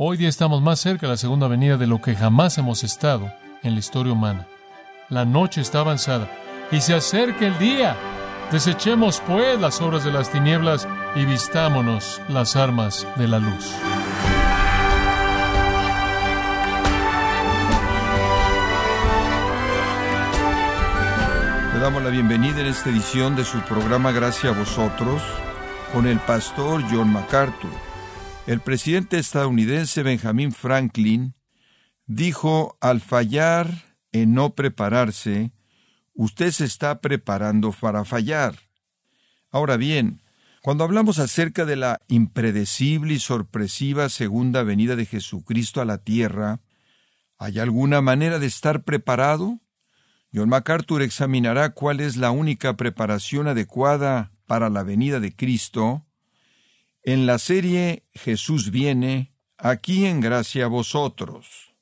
Hoy día estamos más cerca de la segunda venida de lo que jamás hemos estado en la historia humana. La noche está avanzada y se acerca el día. Desechemos pues las obras de las tinieblas y vistámonos las armas de la luz. Le damos la bienvenida en esta edición de su programa Gracias a vosotros con el pastor John MacArthur. El presidente estadounidense Benjamin Franklin dijo, al fallar en no prepararse, usted se está preparando para fallar. Ahora bien, cuando hablamos acerca de la impredecible y sorpresiva segunda venida de Jesucristo a la tierra, ¿hay alguna manera de estar preparado? John MacArthur examinará cuál es la única preparación adecuada para la venida de Cristo en la serie Jesús viene, aquí en gracia a vosotros.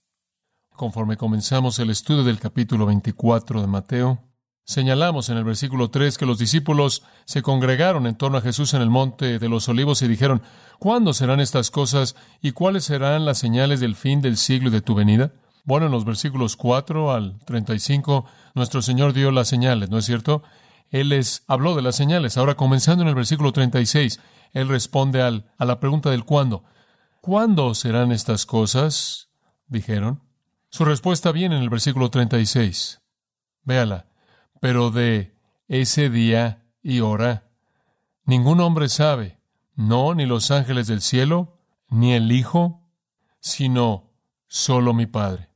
Conforme comenzamos el estudio del capítulo 24 de Mateo, señalamos en el versículo 3 que los discípulos se congregaron en torno a Jesús en el monte de los olivos y dijeron, ¿cuándo serán estas cosas y cuáles serán las señales del fin del siglo y de tu venida? Bueno, en los versículos 4 al 35, nuestro Señor dio las señales, ¿no es cierto? Él les habló de las señales. Ahora, comenzando en el versículo 36, Él responde al, a la pregunta del cuándo. ¿Cuándo serán estas cosas? Dijeron. Su respuesta viene en el versículo 36. Véala. Pero de ese día y hora, ningún hombre sabe, no ni los ángeles del cielo, ni el Hijo, sino solo mi Padre.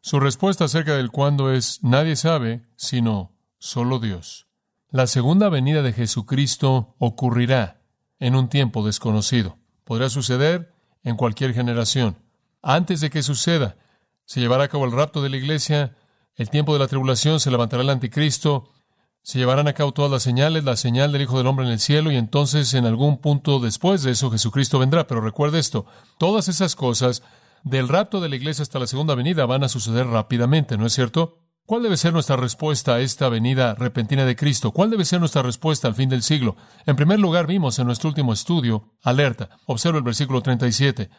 Su respuesta acerca del cuándo es nadie sabe, sino solo Dios. La segunda venida de Jesucristo ocurrirá en un tiempo desconocido. Podrá suceder en cualquier generación. Antes de que suceda, se llevará a cabo el rapto de la iglesia, el tiempo de la tribulación, se levantará el anticristo, se llevarán a cabo todas las señales, la señal del Hijo del Hombre en el cielo, y entonces en algún punto después de eso Jesucristo vendrá. Pero recuerde esto, todas esas cosas del rapto de la iglesia hasta la segunda venida van a suceder rápidamente, ¿no es cierto? ¿Cuál debe ser nuestra respuesta a esta venida repentina de Cristo? ¿Cuál debe ser nuestra respuesta al fin del siglo? En primer lugar, vimos en nuestro último estudio, alerta. Observa el versículo 37.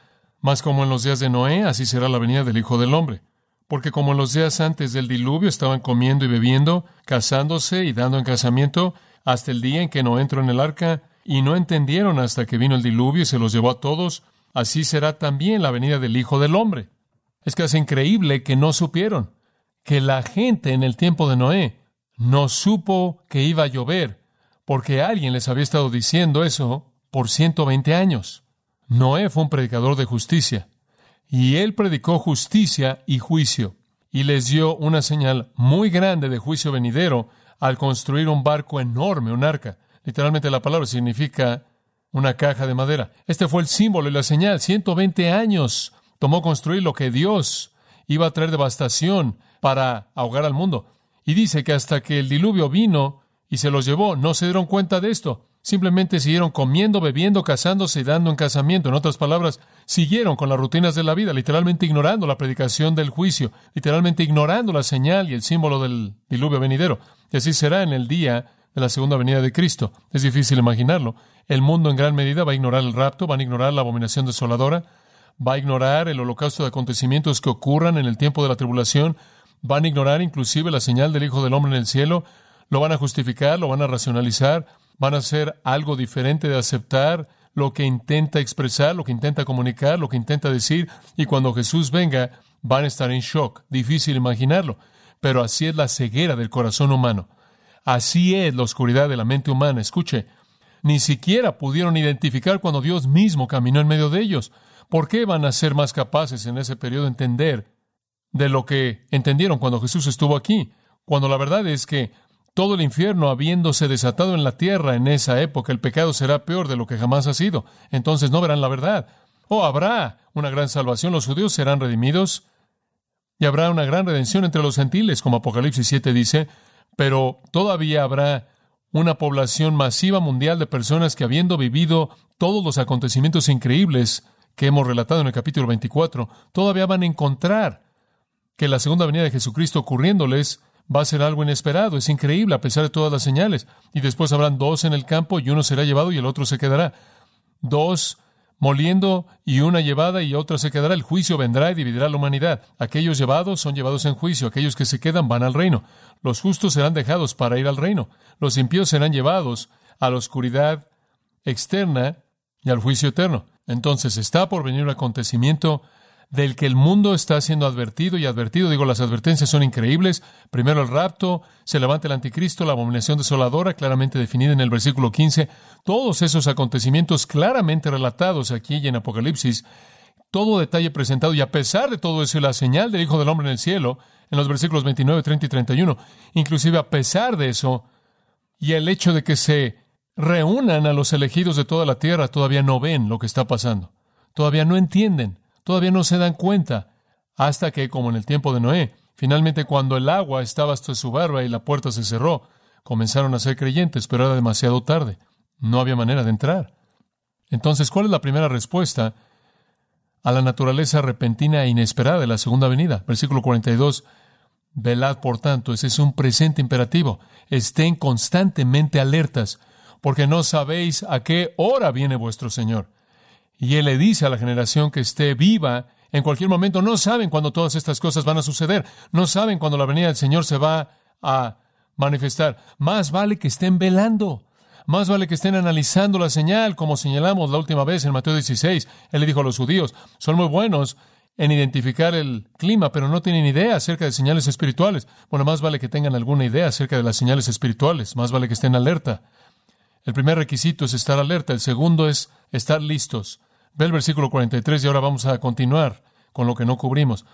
Más como en los días de Noé, así será la venida del Hijo del Hombre. Porque como en los días antes del diluvio estaban comiendo y bebiendo, casándose y dando en casamiento, hasta el día en que no entró en el arca, y no entendieron hasta que vino el diluvio y se los llevó a todos, así será también la venida del Hijo del Hombre. Es casi increíble que no supieron que la gente en el tiempo de Noé no supo que iba a llover, porque alguien les había estado diciendo eso por 120 años. Noé fue un predicador de justicia, y él predicó justicia y juicio, y les dio una señal muy grande de juicio venidero al construir un barco enorme, un arca. Literalmente la palabra significa una caja de madera. Este fue el símbolo y la señal. 120 años tomó construir lo que Dios iba a traer devastación para ahogar al mundo. Y dice que hasta que el diluvio vino y se los llevó, no se dieron cuenta de esto. Simplemente siguieron comiendo, bebiendo, casándose y dando en casamiento. En otras palabras, siguieron con las rutinas de la vida, literalmente ignorando la predicación del juicio, literalmente ignorando la señal y el símbolo del diluvio venidero. Y así será en el día de la segunda venida de Cristo. Es difícil imaginarlo. El mundo en gran medida va a ignorar el rapto, van a ignorar la abominación desoladora, va a ignorar el holocausto de acontecimientos que ocurran en el tiempo de la tribulación, van a ignorar inclusive la señal del Hijo del Hombre en el cielo, lo van a justificar, lo van a racionalizar, van a hacer algo diferente de aceptar lo que intenta expresar, lo que intenta comunicar, lo que intenta decir, y cuando Jesús venga van a estar en shock. Difícil imaginarlo, pero así es la ceguera del corazón humano. Así es la oscuridad de la mente humana. Escuche, ni siquiera pudieron identificar cuando Dios mismo caminó en medio de ellos. ¿Por qué van a ser más capaces en ese periodo de entender de lo que entendieron cuando Jesús estuvo aquí? Cuando la verdad es que todo el infierno habiéndose desatado en la tierra en esa época, el pecado será peor de lo que jamás ha sido. Entonces no verán la verdad. Oh, habrá una gran salvación, los judíos serán redimidos y habrá una gran redención entre los gentiles, como Apocalipsis 7 dice, pero todavía habrá una población masiva mundial de personas que habiendo vivido todos los acontecimientos increíbles que hemos relatado en el capítulo 24, todavía van a encontrar que la segunda venida de Jesucristo ocurriéndoles va a ser algo inesperado, es increíble a pesar de todas las señales. Y después habrán dos en el campo y uno será llevado y el otro se quedará. Dos moliendo y una llevada y otra se quedará. El juicio vendrá y dividirá la humanidad. Aquellos llevados son llevados en juicio, aquellos que se quedan van al reino. Los justos serán dejados para ir al reino. Los impíos serán llevados a la oscuridad externa y al juicio eterno. Entonces está por venir un acontecimiento del que el mundo está siendo advertido y advertido. Digo, las advertencias son increíbles. Primero el rapto, se levanta el anticristo, la abominación desoladora, claramente definida en el versículo 15. Todos esos acontecimientos claramente relatados aquí y en Apocalipsis, todo detalle presentado, y a pesar de todo eso, la señal del Hijo del Hombre en el cielo, en los versículos 29, 30 y 31, inclusive a pesar de eso, y el hecho de que se reúnan a los elegidos de toda la tierra, todavía no ven lo que está pasando. Todavía no entienden todavía no se dan cuenta, hasta que, como en el tiempo de Noé, finalmente cuando el agua estaba hasta su barba y la puerta se cerró, comenzaron a ser creyentes, pero era demasiado tarde. No había manera de entrar. Entonces, ¿cuál es la primera respuesta a la naturaleza repentina e inesperada de la segunda venida? Versículo 42. Velad, por tanto, ese es un presente imperativo. Estén constantemente alertas, porque no sabéis a qué hora viene vuestro Señor. Y él le dice a la generación que esté viva en cualquier momento, no saben cuándo todas estas cosas van a suceder, no saben cuándo la venida del Señor se va a manifestar. Más vale que estén velando, más vale que estén analizando la señal, como señalamos la última vez en Mateo 16. Él le dijo a los judíos, son muy buenos en identificar el clima, pero no tienen idea acerca de señales espirituales. Bueno, más vale que tengan alguna idea acerca de las señales espirituales, más vale que estén alerta. El primer requisito es estar alerta, el segundo es estar listos. Ve el versículo 43 y ahora vamos a continuar con lo que no cubrimos.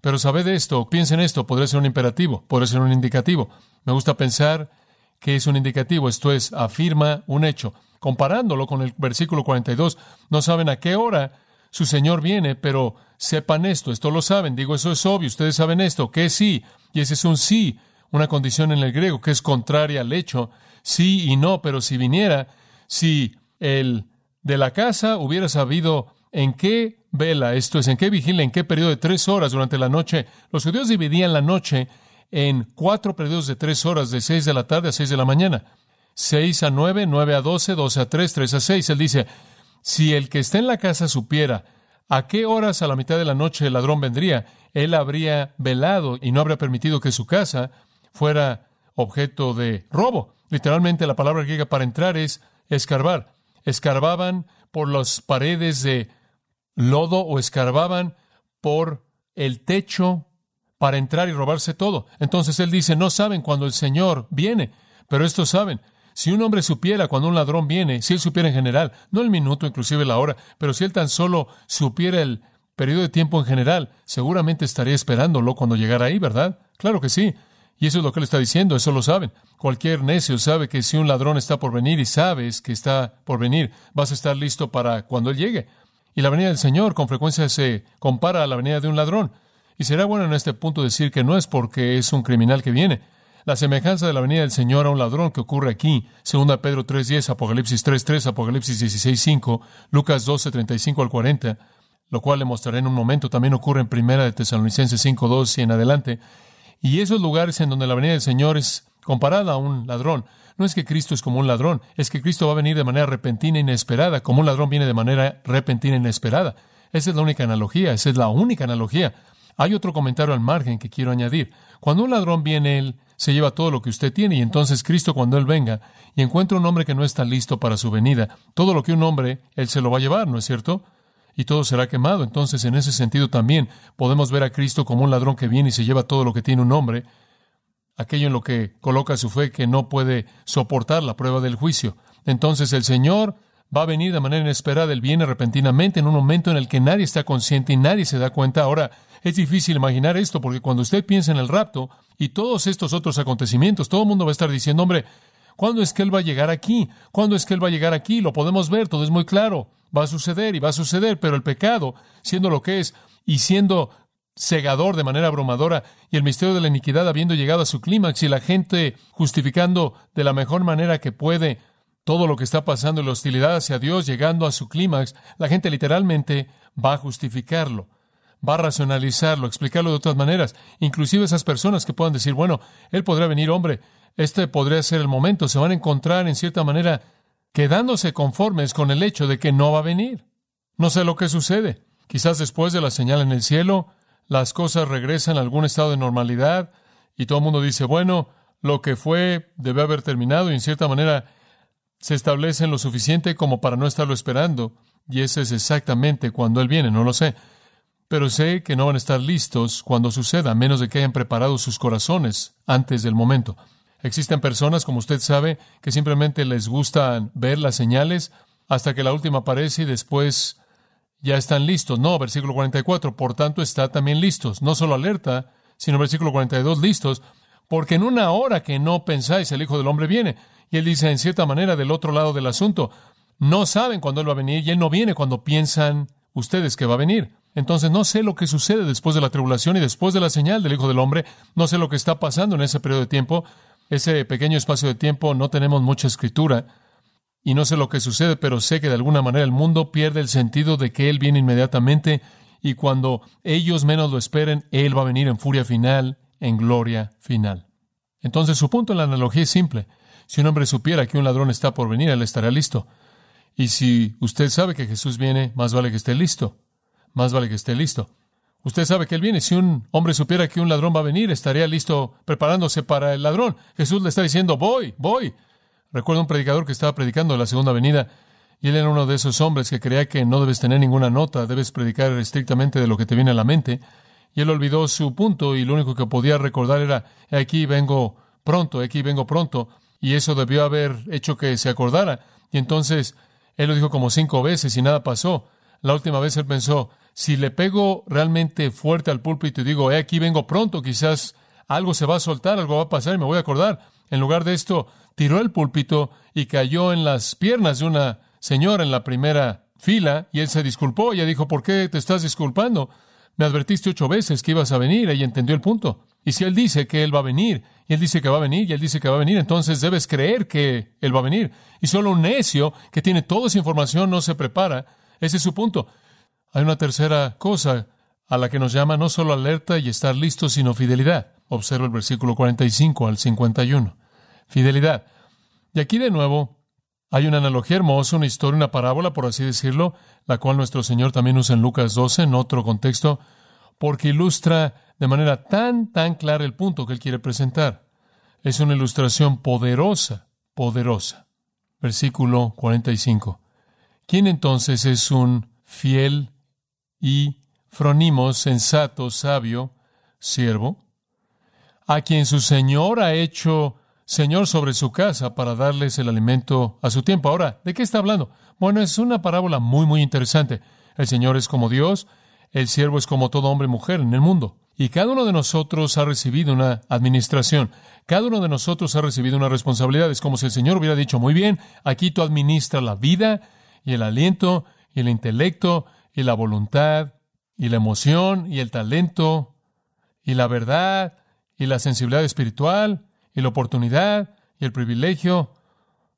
Pero sabed esto, piensen esto, podría ser un imperativo, podría ser un indicativo. Me gusta pensar que es un indicativo, esto es, afirma un hecho. Comparándolo con el versículo 42, no saben a qué hora su Señor viene, pero sepan esto, esto lo saben, digo, eso es obvio, ustedes saben esto, que sí, y ese es un sí, una condición en el griego que es contraria al hecho, sí y no, pero si viniera, si el de la casa hubiera sabido en qué vela, esto es, en qué vigila, en qué periodo de tres horas durante la noche. Los judíos dividían la noche en cuatro periodos de tres horas, de seis de la tarde a seis de la mañana. Seis a nueve, nueve a doce, doce a tres, tres a seis. Él dice, si el que está en la casa supiera a qué horas a la mitad de la noche el ladrón vendría, él habría velado y no habría permitido que su casa fuera objeto de robo. Literalmente la palabra griega para entrar es escarbar escarbaban por las paredes de lodo o escarbaban por el techo para entrar y robarse todo. Entonces él dice, no saben cuando el Señor viene, pero estos saben. Si un hombre supiera cuando un ladrón viene, si él supiera en general, no el minuto, inclusive la hora, pero si él tan solo supiera el periodo de tiempo en general, seguramente estaría esperándolo cuando llegara ahí, ¿verdad? Claro que sí. Y eso es lo que él está diciendo, eso lo saben. Cualquier necio sabe que si un ladrón está por venir y sabes que está por venir, vas a estar listo para cuando él llegue. Y la venida del Señor con frecuencia se compara a la venida de un ladrón. Y será bueno en este punto decir que no es porque es un criminal que viene. La semejanza de la venida del Señor a un ladrón que ocurre aquí, 2 Pedro 3.10, Apocalipsis 3.3, Apocalipsis 16.5, Lucas 12.35 al 40, lo cual le mostraré en un momento, también ocurre en Primera de Tesalonicenses 5.2 y en adelante, y esos lugares en donde la venida del Señor es comparada a un ladrón. No es que Cristo es como un ladrón, es que Cristo va a venir de manera repentina e inesperada, como un ladrón viene de manera repentina e inesperada. Esa es la única analogía, esa es la única analogía. Hay otro comentario al margen que quiero añadir. Cuando un ladrón viene, él se lleva todo lo que usted tiene y entonces Cristo cuando él venga y encuentra un hombre que no está listo para su venida, todo lo que un hombre, él se lo va a llevar, ¿no es cierto? Y todo será quemado. Entonces, en ese sentido también podemos ver a Cristo como un ladrón que viene y se lleva todo lo que tiene un hombre, aquello en lo que coloca su fe que no puede soportar la prueba del juicio. Entonces el Señor va a venir de manera inesperada, Él viene repentinamente en un momento en el que nadie está consciente y nadie se da cuenta. Ahora, es difícil imaginar esto porque cuando usted piensa en el rapto y todos estos otros acontecimientos, todo el mundo va a estar diciendo, hombre, ¿cuándo es que Él va a llegar aquí? ¿Cuándo es que Él va a llegar aquí? Lo podemos ver, todo es muy claro va a suceder y va a suceder, pero el pecado, siendo lo que es y siendo cegador de manera abrumadora y el misterio de la iniquidad habiendo llegado a su clímax y la gente justificando de la mejor manera que puede todo lo que está pasando y la hostilidad hacia Dios llegando a su clímax, la gente literalmente va a justificarlo, va a racionalizarlo, explicarlo de otras maneras. Inclusive esas personas que puedan decir, bueno, Él podrá venir hombre, este podría ser el momento, se van a encontrar en cierta manera quedándose conformes con el hecho de que no va a venir. No sé lo que sucede. Quizás después de la señal en el cielo, las cosas regresan a algún estado de normalidad y todo el mundo dice, bueno, lo que fue debe haber terminado y en cierta manera se establece lo suficiente como para no estarlo esperando. Y ese es exactamente cuando Él viene, no lo sé. Pero sé que no van a estar listos cuando suceda, a menos de que hayan preparado sus corazones antes del momento. Existen personas, como usted sabe, que simplemente les gustan ver las señales hasta que la última aparece y después ya están listos. No, versículo 44, por tanto está también listos. No solo alerta, sino versículo 42, listos, porque en una hora que no pensáis el Hijo del Hombre viene. Y él dice, en cierta manera, del otro lado del asunto, no saben cuándo Él va a venir y Él no viene cuando piensan ustedes que va a venir. Entonces no sé lo que sucede después de la tribulación y después de la señal del Hijo del Hombre. No sé lo que está pasando en ese periodo de tiempo. Ese pequeño espacio de tiempo no tenemos mucha escritura y no sé lo que sucede, pero sé que de alguna manera el mundo pierde el sentido de que Él viene inmediatamente y cuando ellos menos lo esperen, Él va a venir en furia final, en gloria final. Entonces su punto en la analogía es simple. Si un hombre supiera que un ladrón está por venir, él estaría listo. Y si usted sabe que Jesús viene, más vale que esté listo. Más vale que esté listo. Usted sabe que Él viene. Si un hombre supiera que un ladrón va a venir, estaría listo preparándose para el ladrón. Jesús le está diciendo, voy, voy. Recuerdo un predicador que estaba predicando la segunda venida y él era uno de esos hombres que creía que no debes tener ninguna nota, debes predicar estrictamente de lo que te viene a la mente. Y él olvidó su punto y lo único que podía recordar era, aquí vengo pronto, aquí vengo pronto. Y eso debió haber hecho que se acordara. Y entonces él lo dijo como cinco veces y nada pasó. La última vez él pensó, si le pego realmente fuerte al púlpito y digo, he aquí vengo pronto, quizás algo se va a soltar, algo va a pasar y me voy a acordar. En lugar de esto, tiró el púlpito y cayó en las piernas de una señora en la primera fila y él se disculpó. Ella dijo, ¿por qué te estás disculpando? Me advertiste ocho veces que ibas a venir. Ella entendió el punto. Y si él dice que él va a venir, y él dice que va a venir, y él dice que va a venir, entonces debes creer que él va a venir. Y solo un necio que tiene toda esa información no se prepara. Ese es su punto. Hay una tercera cosa a la que nos llama no solo alerta y estar listo, sino fidelidad. Observa el versículo 45 al 51. Fidelidad. Y aquí de nuevo hay una analogía hermosa, una historia, una parábola, por así decirlo, la cual nuestro Señor también usa en Lucas 12, en otro contexto, porque ilustra de manera tan, tan clara el punto que Él quiere presentar. Es una ilustración poderosa, poderosa. Versículo 45. ¿Quién entonces es un fiel y fronimo, sensato, sabio, siervo, a quien su Señor ha hecho Señor sobre su casa para darles el alimento a su tiempo. Ahora, ¿de qué está hablando? Bueno, es una parábola muy, muy interesante. El Señor es como Dios, el siervo es como todo hombre y mujer en el mundo. Y cada uno de nosotros ha recibido una administración. Cada uno de nosotros ha recibido una responsabilidad. Es como si el Señor hubiera dicho, muy bien, aquí tú administras la vida y el aliento y el intelecto y la voluntad y la emoción y el talento y la verdad y la sensibilidad espiritual y la oportunidad y el privilegio,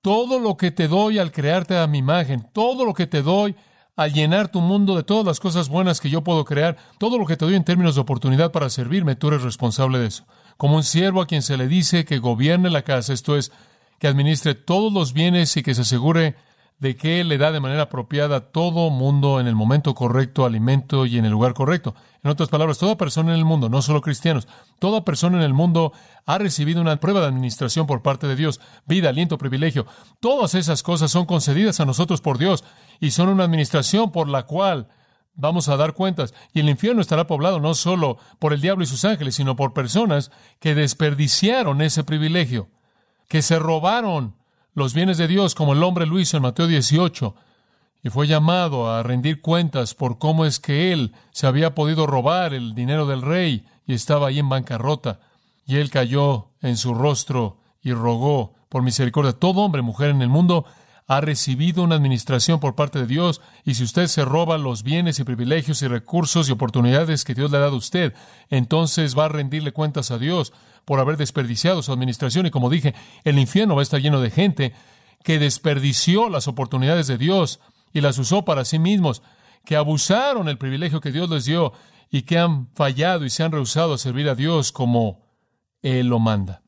todo lo que te doy al crearte a mi imagen, todo lo que te doy al llenar tu mundo de todas las cosas buenas que yo puedo crear, todo lo que te doy en términos de oportunidad para servirme, tú eres responsable de eso. Como un siervo a quien se le dice que gobierne la casa, esto es, que administre todos los bienes y que se asegure de que le da de manera apropiada a todo mundo en el momento correcto alimento y en el lugar correcto. En otras palabras, toda persona en el mundo, no solo cristianos, toda persona en el mundo ha recibido una prueba de administración por parte de Dios, vida, aliento, privilegio. Todas esas cosas son concedidas a nosotros por Dios y son una administración por la cual vamos a dar cuentas. Y el infierno estará poblado no solo por el diablo y sus ángeles, sino por personas que desperdiciaron ese privilegio, que se robaron los bienes de Dios, como el hombre lo hizo en Mateo 18, y fue llamado a rendir cuentas por cómo es que él se había podido robar el dinero del rey y estaba ahí en bancarrota. Y él cayó en su rostro y rogó por misericordia. Todo hombre, mujer en el mundo ha recibido una administración por parte de Dios y si usted se roba los bienes y privilegios y recursos y oportunidades que Dios le ha dado a usted, entonces va a rendirle cuentas a Dios por haber desperdiciado su administración y como dije, el infierno va a estar lleno de gente que desperdició las oportunidades de Dios y las usó para sí mismos, que abusaron el privilegio que Dios les dio y que han fallado y se han rehusado a servir a Dios como Él lo manda.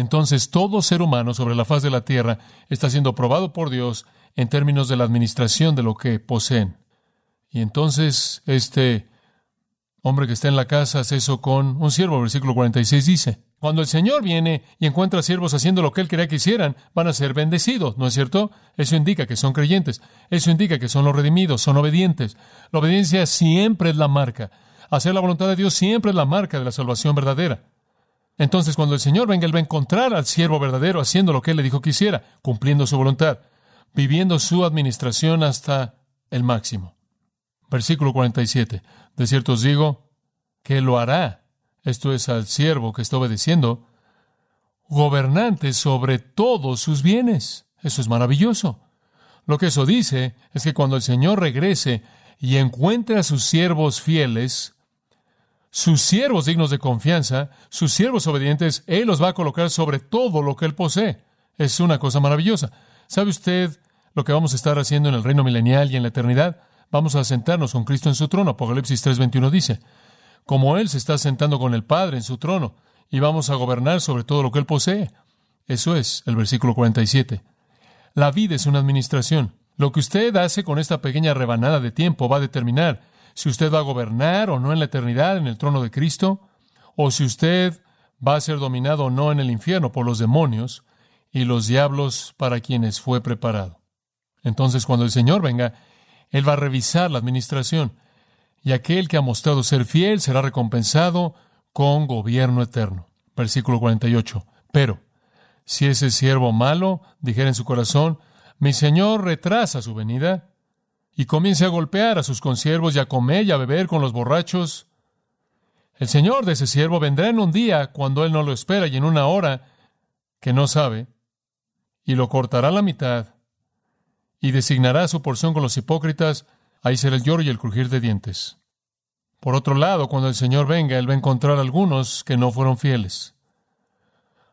Entonces todo ser humano sobre la faz de la tierra está siendo probado por Dios en términos de la administración de lo que poseen. Y entonces este hombre que está en la casa hace eso con un siervo. Versículo 46 dice, cuando el Señor viene y encuentra siervos haciendo lo que Él quería que hicieran, van a ser bendecidos, ¿no es cierto? Eso indica que son creyentes. Eso indica que son los redimidos, son obedientes. La obediencia siempre es la marca. Hacer la voluntad de Dios siempre es la marca de la salvación verdadera. Entonces, cuando el Señor venga, Él va a encontrar al siervo verdadero haciendo lo que Él le dijo que hiciera, cumpliendo su voluntad, viviendo su administración hasta el máximo. Versículo 47. De cierto os digo que lo hará esto es al siervo que está obedeciendo, gobernante sobre todos sus bienes. Eso es maravilloso. Lo que eso dice es que cuando el Señor regrese y encuentre a sus siervos fieles, sus siervos dignos de confianza, sus siervos obedientes, Él los va a colocar sobre todo lo que Él posee. Es una cosa maravillosa. ¿Sabe usted lo que vamos a estar haciendo en el reino milenial y en la eternidad? Vamos a sentarnos con Cristo en su trono. Apocalipsis 3:21 dice, como Él se está sentando con el Padre en su trono, y vamos a gobernar sobre todo lo que Él posee. Eso es el versículo 47. La vida es una administración. Lo que usted hace con esta pequeña rebanada de tiempo va a determinar si usted va a gobernar o no en la eternidad en el trono de Cristo, o si usted va a ser dominado o no en el infierno por los demonios y los diablos para quienes fue preparado. Entonces, cuando el Señor venga, Él va a revisar la administración y aquel que ha mostrado ser fiel será recompensado con gobierno eterno. Versículo 48. Pero, si ese siervo malo dijera en su corazón, mi Señor retrasa su venida, y comience a golpear a sus consiervos y a comer y a beber con los borrachos, el Señor de ese siervo vendrá en un día cuando él no lo espera y en una hora que no sabe, y lo cortará a la mitad, y designará su porción con los hipócritas, Ahí será el lloro y el crujir de dientes. Por otro lado, cuando el Señor venga, Él va a encontrar algunos que no fueron fieles.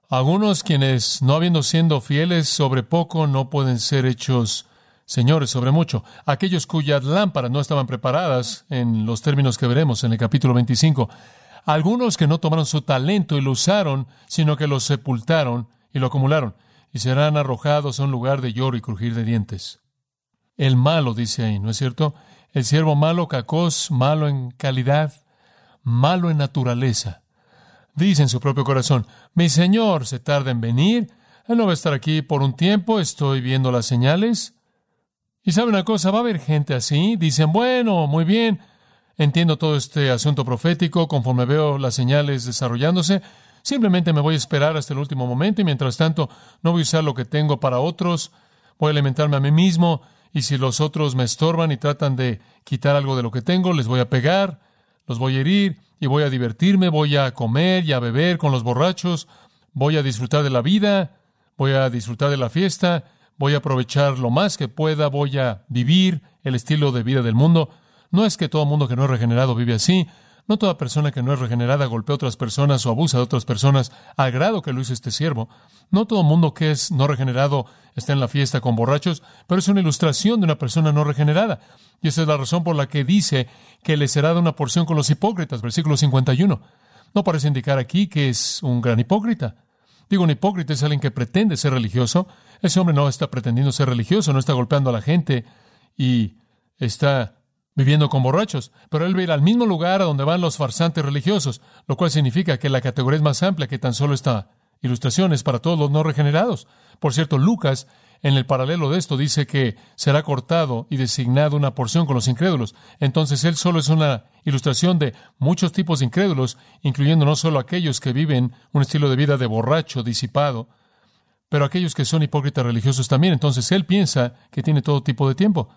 Algunos quienes, no habiendo siendo fieles sobre poco, no pueden ser hechos señores sobre mucho. Aquellos cuyas lámparas no estaban preparadas, en los términos que veremos en el capítulo 25. Algunos que no tomaron su talento y lo usaron, sino que lo sepultaron y lo acumularon, y serán arrojados a un lugar de lloro y crujir de dientes. El malo, dice ahí, ¿no es cierto? El siervo malo, cacos, malo en calidad, malo en naturaleza. Dice en su propio corazón, mi Señor se tarda en venir, Él no va a estar aquí por un tiempo, estoy viendo las señales. Y sabe una cosa, va a haber gente así, dicen, bueno, muy bien, entiendo todo este asunto profético, conforme veo las señales desarrollándose, simplemente me voy a esperar hasta el último momento y mientras tanto no voy a usar lo que tengo para otros, voy a alimentarme a mí mismo, y si los otros me estorban y tratan de quitar algo de lo que tengo, les voy a pegar, los voy a herir y voy a divertirme, voy a comer y a beber con los borrachos, voy a disfrutar de la vida, voy a disfrutar de la fiesta, voy a aprovechar lo más que pueda, voy a vivir el estilo de vida del mundo. No es que todo mundo que no es regenerado vive así, no toda persona que no es regenerada golpea a otras personas o abusa de otras personas al grado que lo hizo este siervo. No todo mundo que es no regenerado está en la fiesta con borrachos, pero es una ilustración de una persona no regenerada. Y esa es la razón por la que dice que le será de una porción con los hipócritas, versículo 51. No parece indicar aquí que es un gran hipócrita. Digo, un hipócrita es alguien que pretende ser religioso. Ese hombre no está pretendiendo ser religioso, no está golpeando a la gente y está viviendo con borrachos, pero él va a ir al mismo lugar a donde van los farsantes religiosos, lo cual significa que la categoría es más amplia que tan solo esta ilustración es para todos los no regenerados. Por cierto, Lucas, en el paralelo de esto, dice que será cortado y designado una porción con los incrédulos. Entonces, él solo es una ilustración de muchos tipos de incrédulos, incluyendo no solo aquellos que viven un estilo de vida de borracho, disipado, pero aquellos que son hipócritas religiosos también. Entonces, él piensa que tiene todo tipo de tiempo.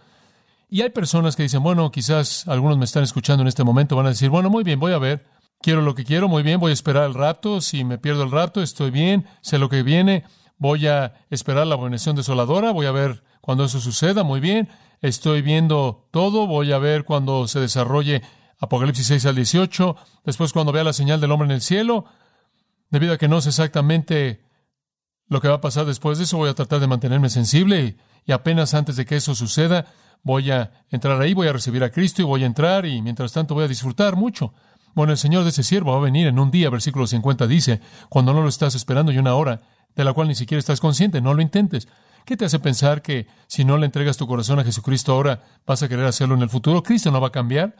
Y hay personas que dicen, bueno, quizás algunos me están escuchando en este momento, van a decir, bueno, muy bien, voy a ver, quiero lo que quiero, muy bien, voy a esperar el rapto, si me pierdo el rapto, estoy bien, sé lo que viene, voy a esperar la abominación desoladora, voy a ver cuando eso suceda, muy bien, estoy viendo todo, voy a ver cuando se desarrolle Apocalipsis 6 al 18, después cuando vea la señal del hombre en el cielo, debido a que no sé exactamente lo que va a pasar después de eso, voy a tratar de mantenerme sensible y apenas antes de que eso suceda, voy a entrar ahí, voy a recibir a Cristo y voy a entrar y mientras tanto voy a disfrutar mucho. Bueno, el Señor de ese siervo va a venir en un día, versículo 50 dice, cuando no lo estás esperando y una hora, de la cual ni siquiera estás consciente, no lo intentes. ¿Qué te hace pensar que si no le entregas tu corazón a Jesucristo ahora, vas a querer hacerlo en el futuro? Cristo no va a cambiar.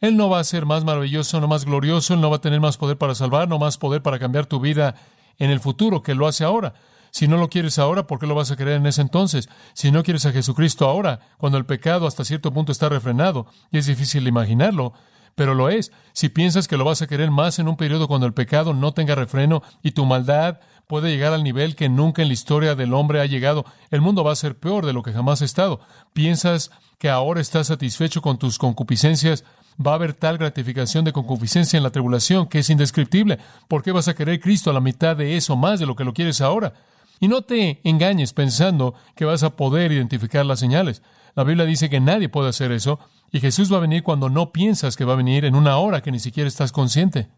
Él no va a ser más maravilloso, no más glorioso, Él no va a tener más poder para salvar, no más poder para cambiar tu vida en el futuro que lo hace ahora. Si no lo quieres ahora, ¿por qué lo vas a querer en ese entonces? Si no quieres a Jesucristo ahora, cuando el pecado hasta cierto punto está refrenado, y es difícil imaginarlo, pero lo es. Si piensas que lo vas a querer más en un periodo cuando el pecado no tenga refreno y tu maldad puede llegar al nivel que nunca en la historia del hombre ha llegado, el mundo va a ser peor de lo que jamás ha estado. Piensas que ahora estás satisfecho con tus concupiscencias, va a haber tal gratificación de concupiscencia en la tribulación que es indescriptible. ¿Por qué vas a querer Cristo a la mitad de eso más de lo que lo quieres ahora? Y no te engañes pensando que vas a poder identificar las señales. La Biblia dice que nadie puede hacer eso, y Jesús va a venir cuando no piensas que va a venir en una hora que ni siquiera estás consciente.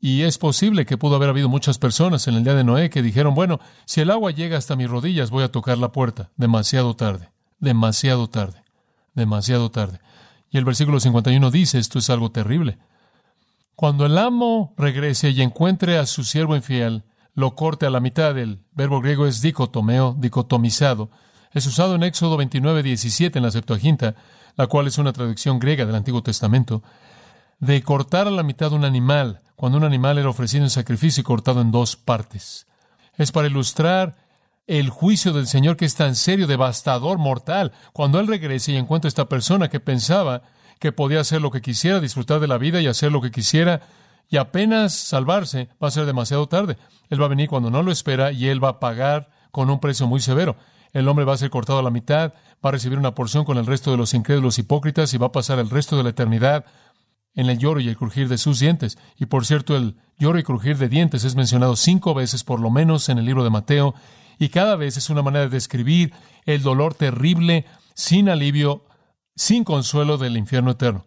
Y es posible que pudo haber habido muchas personas en el día de Noé que dijeron, bueno, si el agua llega hasta mis rodillas, voy a tocar la puerta. Demasiado tarde, demasiado tarde, demasiado tarde. Y el versículo 51 dice, esto es algo terrible. Cuando el amo regrese y encuentre a su siervo infiel, lo corte a la mitad. El verbo griego es dicotomeo, dicotomizado. Es usado en Éxodo 29, 17 en la Septuaginta, la cual es una traducción griega del Antiguo Testamento, de cortar a la mitad un animal, cuando un animal era ofrecido en sacrificio y cortado en dos partes. Es para ilustrar el juicio del Señor que es tan serio, devastador, mortal. Cuando Él regrese y encuentra a esta persona que pensaba que podía hacer lo que quisiera, disfrutar de la vida y hacer lo que quisiera, y apenas salvarse, va a ser demasiado tarde. Él va a venir cuando no lo espera y él va a pagar con un precio muy severo. El hombre va a ser cortado a la mitad, va a recibir una porción con el resto de los incrédulos hipócritas y va a pasar el resto de la eternidad en el lloro y el crujir de sus dientes. Y por cierto, el lloro y crujir de dientes es mencionado cinco veces por lo menos en el libro de Mateo, y cada vez es una manera de describir el dolor terrible, sin alivio, sin consuelo del infierno eterno.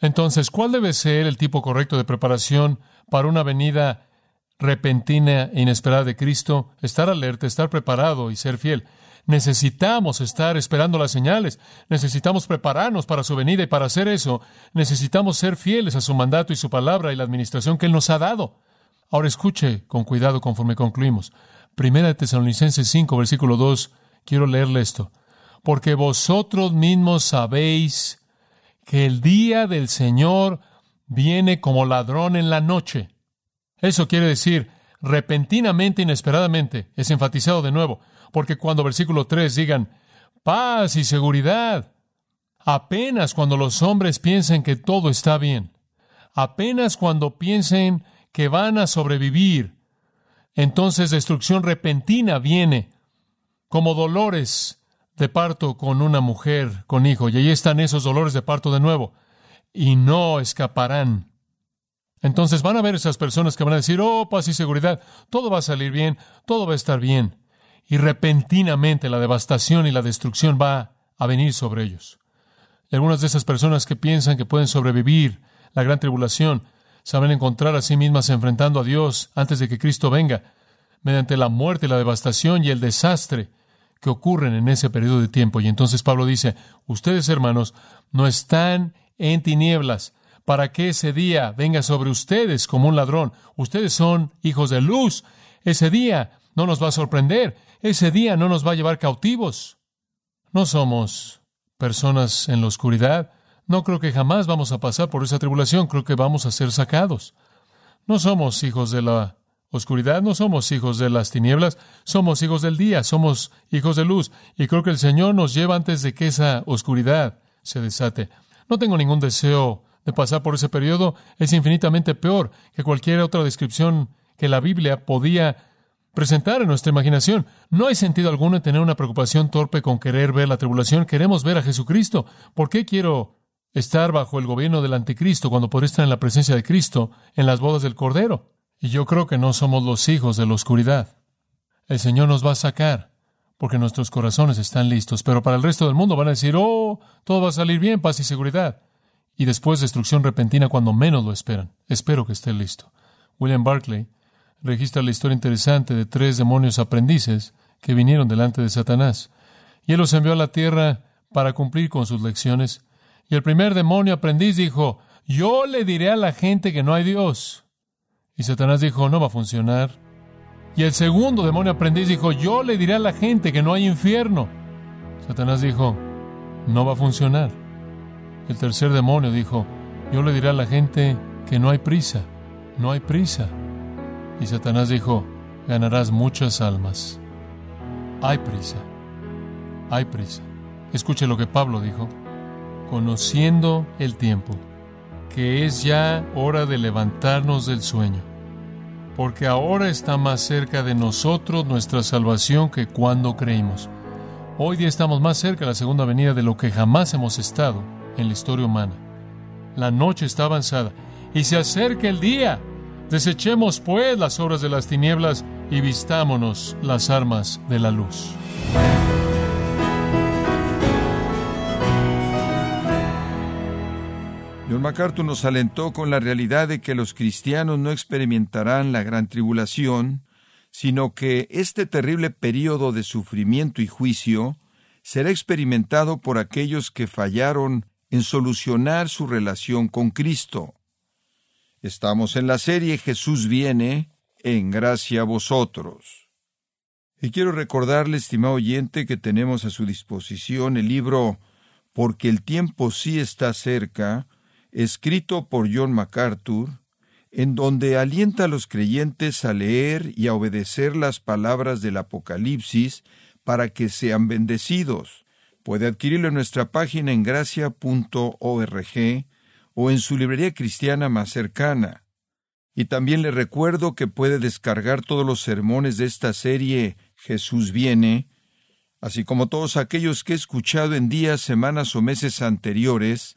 Entonces, ¿cuál debe ser el tipo correcto de preparación para una venida repentina e inesperada de Cristo? Estar alerta, estar preparado y ser fiel. Necesitamos estar esperando las señales, necesitamos prepararnos para su venida y para hacer eso necesitamos ser fieles a su mandato y su palabra y la administración que Él nos ha dado. Ahora escuche con cuidado conforme concluimos. Primera de Tesalonicenses 5, versículo 2, quiero leerle esto. Porque vosotros mismos sabéis que el día del Señor viene como ladrón en la noche. Eso quiere decir repentinamente, inesperadamente. Es enfatizado de nuevo, porque cuando versículo 3 digan paz y seguridad, apenas cuando los hombres piensen que todo está bien, apenas cuando piensen que van a sobrevivir, entonces destrucción repentina viene, como dolores de parto con una mujer con hijo, y ahí están esos dolores de parto de nuevo, y no escaparán. Entonces van a ver esas personas que van a decir, oh, paz y seguridad, todo va a salir bien, todo va a estar bien. Y repentinamente la devastación y la destrucción va a venir sobre ellos. Y algunas de esas personas que piensan que pueden sobrevivir la gran tribulación, saben encontrar a sí mismas enfrentando a Dios antes de que Cristo venga, mediante la muerte, la devastación y el desastre que ocurren en ese periodo de tiempo. Y entonces Pablo dice, ustedes hermanos, no están en tinieblas para que ese día venga sobre ustedes como un ladrón. Ustedes son hijos de luz. Ese día no nos va a sorprender. Ese día no nos va a llevar cautivos. No somos personas en la oscuridad. No creo que jamás vamos a pasar por esa tribulación. Creo que vamos a ser sacados. No somos hijos de la oscuridad, no somos hijos de las tinieblas, somos hijos del día, somos hijos de luz. Y creo que el Señor nos lleva antes de que esa oscuridad se desate. No tengo ningún deseo de pasar por ese periodo. Es infinitamente peor que cualquier otra descripción que la Biblia podía presentar en nuestra imaginación. No hay sentido alguno en tener una preocupación torpe con querer ver la tribulación. Queremos ver a Jesucristo. ¿Por qué quiero estar bajo el gobierno del anticristo cuando podré estar en la presencia de Cristo en las bodas del Cordero? Y yo creo que no somos los hijos de la oscuridad. El Señor nos va a sacar porque nuestros corazones están listos, pero para el resto del mundo van a decir, oh, todo va a salir bien, paz y seguridad. Y después destrucción repentina cuando menos lo esperan. Espero que esté listo. William Barclay registra la historia interesante de tres demonios aprendices que vinieron delante de Satanás. Y él los envió a la tierra para cumplir con sus lecciones. Y el primer demonio aprendiz dijo, yo le diré a la gente que no hay Dios. Y Satanás dijo, no va a funcionar. Y el segundo demonio aprendiz dijo, yo le diré a la gente que no hay infierno. Satanás dijo, no va a funcionar. El tercer demonio dijo, yo le diré a la gente que no hay prisa, no hay prisa. Y Satanás dijo, ganarás muchas almas. Hay prisa, hay prisa. Escuche lo que Pablo dijo, conociendo el tiempo, que es ya hora de levantarnos del sueño, porque ahora está más cerca de nosotros nuestra salvación que cuando creímos. Hoy día estamos más cerca de la segunda venida de lo que jamás hemos estado en la historia humana. La noche está avanzada y se acerca el día. Desechemos pues las obras de las tinieblas y vistámonos las armas de la luz. John MacArthur nos alentó con la realidad de que los cristianos no experimentarán la gran tribulación, sino que este terrible período de sufrimiento y juicio será experimentado por aquellos que fallaron en solucionar su relación con Cristo. Estamos en la serie Jesús viene, en gracia a vosotros. Y quiero recordarle, estimado oyente, que tenemos a su disposición el libro Porque el tiempo sí está cerca, escrito por John MacArthur, en donde alienta a los creyentes a leer y a obedecer las palabras del Apocalipsis para que sean bendecidos. Puede adquirirlo en nuestra página en gracia.org o en su librería cristiana más cercana. Y también le recuerdo que puede descargar todos los sermones de esta serie Jesús viene, así como todos aquellos que he escuchado en días, semanas o meses anteriores,